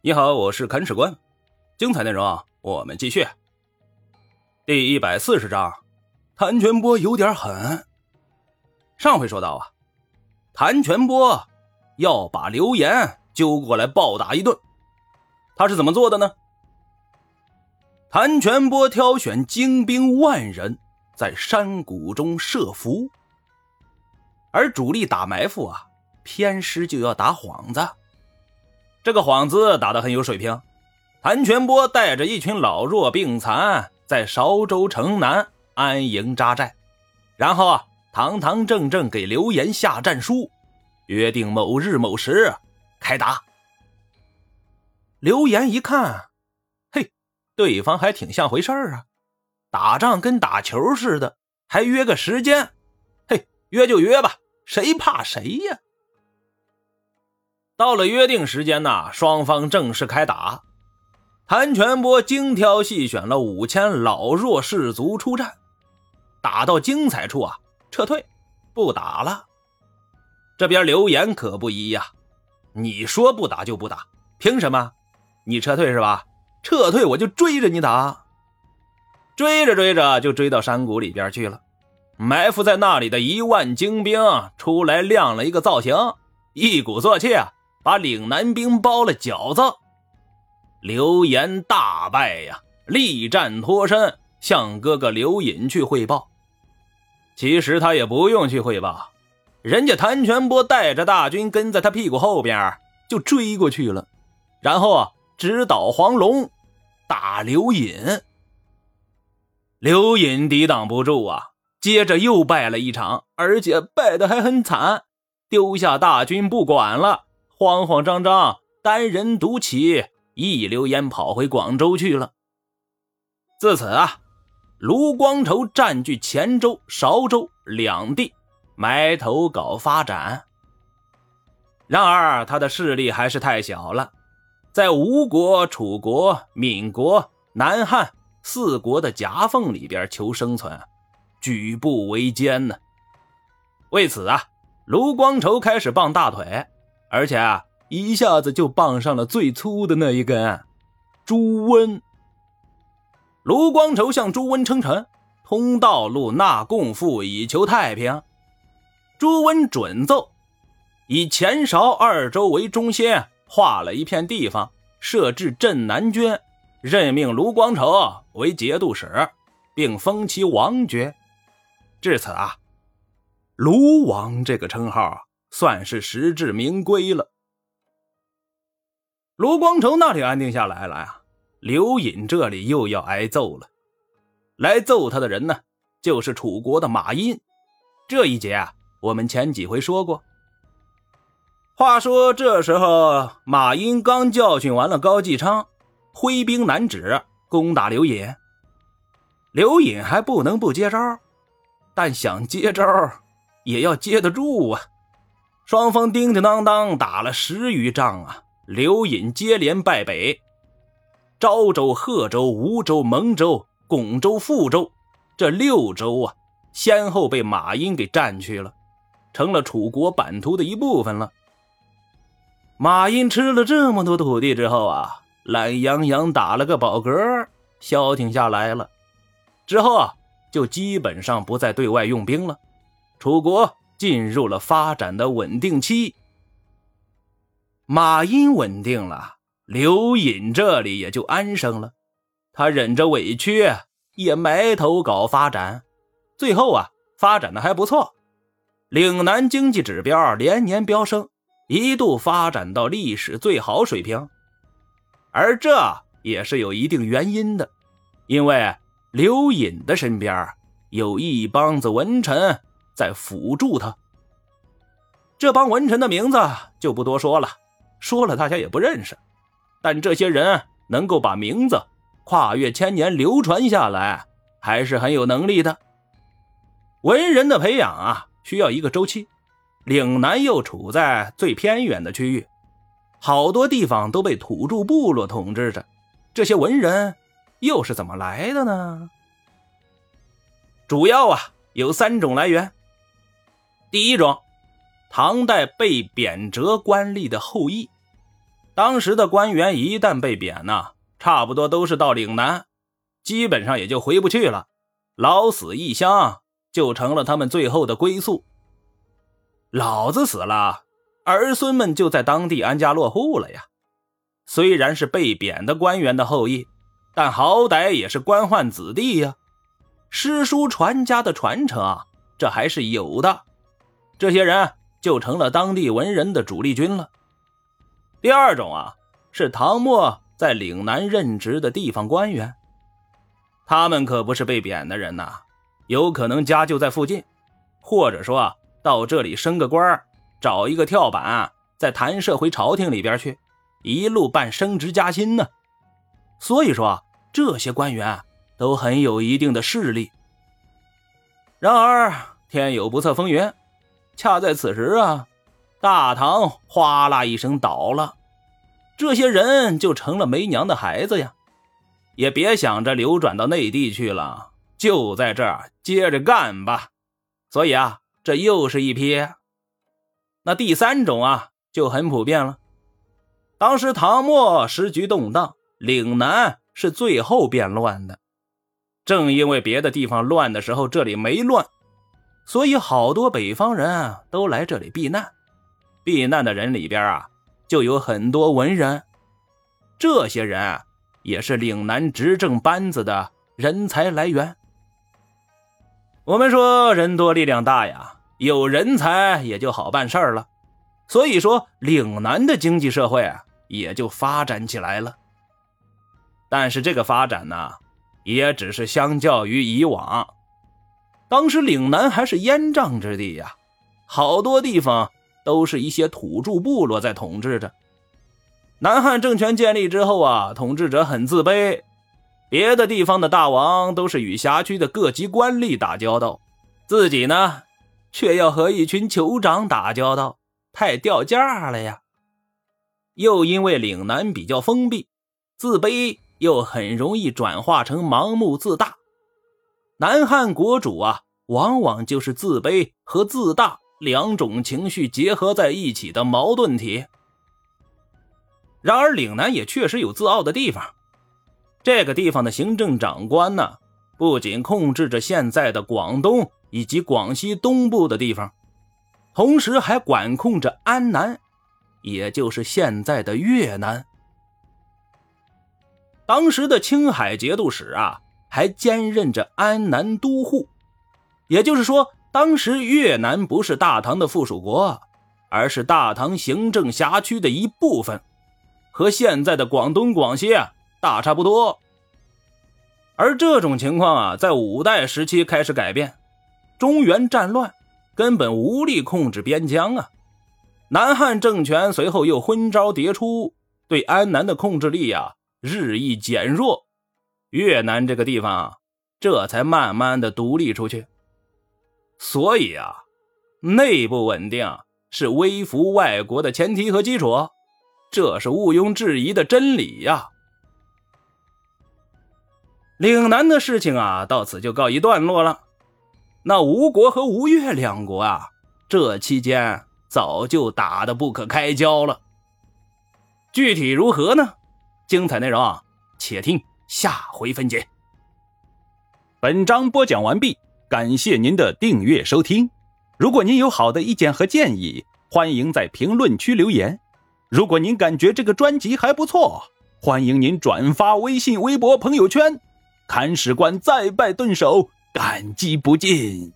你好，我是砍史官，精彩内容，我们继续。第一百四十章，谭全波有点狠。上回说到啊，谭全波要把刘岩揪过来暴打一顿，他是怎么做的呢？谭全波挑选精兵万人，在山谷中设伏，而主力打埋伏啊，偏师就要打幌子。这个幌子打得很有水平，谭全波带着一群老弱病残。在韶州城南安营扎寨，然后啊，堂堂正正给刘岩下战书，约定某日某时开打。刘岩一看，嘿，对方还挺像回事儿啊，打仗跟打球似的，还约个时间，嘿，约就约吧，谁怕谁呀？到了约定时间呐，双方正式开打。谭全波精挑细选了五千老弱士卒出战，打到精彩处啊，撤退，不打了。这边刘岩可不依呀，你说不打就不打，凭什么？你撤退是吧？撤退我就追着你打。追着追着就追到山谷里边去了，埋伏在那里的一万精兵出来亮了一个造型，一鼓作气啊，把岭南兵包了饺子。刘岩大败呀，力战脱身，向哥哥刘隐去汇报。其实他也不用去汇报，人家谭全波带着大军跟在他屁股后边就追过去了，然后啊，直捣黄龙，打刘隐。刘隐抵挡不住啊，接着又败了一场，而且败得还很惨，丢下大军不管了，慌慌张张，单人独骑。一溜烟跑回广州去了。自此啊，卢光筹占据黔州、韶州两地，埋头搞发展。然而他的势力还是太小了，在吴国、楚国、闽国、南汉四国的夹缝里边求生存，举步维艰呢。为此啊，卢光筹开始傍大腿，而且啊。一下子就傍上了最粗的那一根，朱温。卢光筹向朱温称臣，通道路、纳贡赋，以求太平。朱温准奏，以前韶二州为中心，划了一片地方，设置镇南军，任命卢光筹为节度使，并封其王爵。至此啊，卢王这个称号算是实至名归了。卢光成那里安定下来了呀，刘隐这里又要挨揍了。来揍他的人呢，就是楚国的马殷。这一节啊，我们前几回说过。话说这时候，马殷刚教训完了高继昌，挥兵南指攻打刘隐。刘隐还不能不接招，但想接招也要接得住啊。双方叮叮当当打了十余仗啊。刘隐接连败北，昭州、贺州、吴州、蒙州、巩州、富州这六州啊，先后被马殷给占去了，成了楚国版图的一部分了。马殷吃了这么多土地之后啊，懒洋洋打了个饱嗝，消停下来了。之后啊，就基本上不再对外用兵了，楚国进入了发展的稳定期。马殷稳定了，刘隐这里也就安生了。他忍着委屈，也埋头搞发展。最后啊，发展的还不错，岭南经济指标连年飙升，一度发展到历史最好水平。而这也是有一定原因的，因为刘隐的身边有一帮子文臣在辅助他。这帮文臣的名字就不多说了。说了，大家也不认识，但这些人能够把名字跨越千年流传下来，还是很有能力的。文人的培养啊，需要一个周期。岭南又处在最偏远的区域，好多地方都被土著部落统治着。这些文人又是怎么来的呢？主要啊有三种来源。第一种。唐代被贬谪官吏的后裔，当时的官员一旦被贬呢，差不多都是到岭南，基本上也就回不去了，老死异乡就成了他们最后的归宿。老子死了，儿孙们就在当地安家落户了呀。虽然是被贬的官员的后裔，但好歹也是官宦子弟呀，诗书传家的传承啊，这还是有的。这些人就成了当地文人的主力军了。第二种啊，是唐末在岭南任职的地方官员。他们可不是被贬的人呐，有可能家就在附近，或者说到这里升个官找一个跳板，再弹射回朝廷里边去，一路办升职加薪呢。所以说，这些官员都很有一定的势力。然而天有不测风云，恰在此时啊。大唐哗啦一声倒了，这些人就成了没娘的孩子呀，也别想着流转到内地去了，就在这儿接着干吧。所以啊，这又是一批。那第三种啊，就很普遍了。当时唐末时局动荡，岭南是最后变乱的。正因为别的地方乱的时候，这里没乱，所以好多北方人都来这里避难。避难的人里边啊，就有很多文人，这些人也是岭南执政班子的人才来源。我们说人多力量大呀，有人才也就好办事儿了，所以说岭南的经济社会也就发展起来了。但是这个发展呢，也只是相较于以往，当时岭南还是烟瘴之地呀，好多地方。都是一些土著部落在统治着。南汉政权建立之后啊，统治者很自卑，别的地方的大王都是与辖区的各级官吏打交道，自己呢，却要和一群酋长打交道，太掉价了呀。又因为岭南比较封闭，自卑又很容易转化成盲目自大。南汉国主啊，往往就是自卑和自大。两种情绪结合在一起的矛盾体。然而，岭南也确实有自傲的地方。这个地方的行政长官呢，不仅控制着现在的广东以及广西东部的地方，同时还管控着安南，也就是现在的越南。当时的青海节度使啊，还兼任着安南都护，也就是说。当时越南不是大唐的附属国，而是大唐行政辖区的一部分，和现在的广东、广西啊大差不多。而这种情况啊，在五代时期开始改变，中原战乱，根本无力控制边疆啊。南汉政权随后又昏招迭出，对安南的控制力啊日益减弱，越南这个地方，这才慢慢的独立出去。所以啊，内部稳定是威服外国的前提和基础，这是毋庸置疑的真理呀。岭南的事情啊，到此就告一段落了。那吴国和吴越两国啊，这期间早就打得不可开交了。具体如何呢？精彩内容啊，且听下回分解。本章播讲完毕。感谢您的订阅收听，如果您有好的意见和建议，欢迎在评论区留言。如果您感觉这个专辑还不错，欢迎您转发微信、微博、朋友圈。看史官再拜顿首，感激不尽。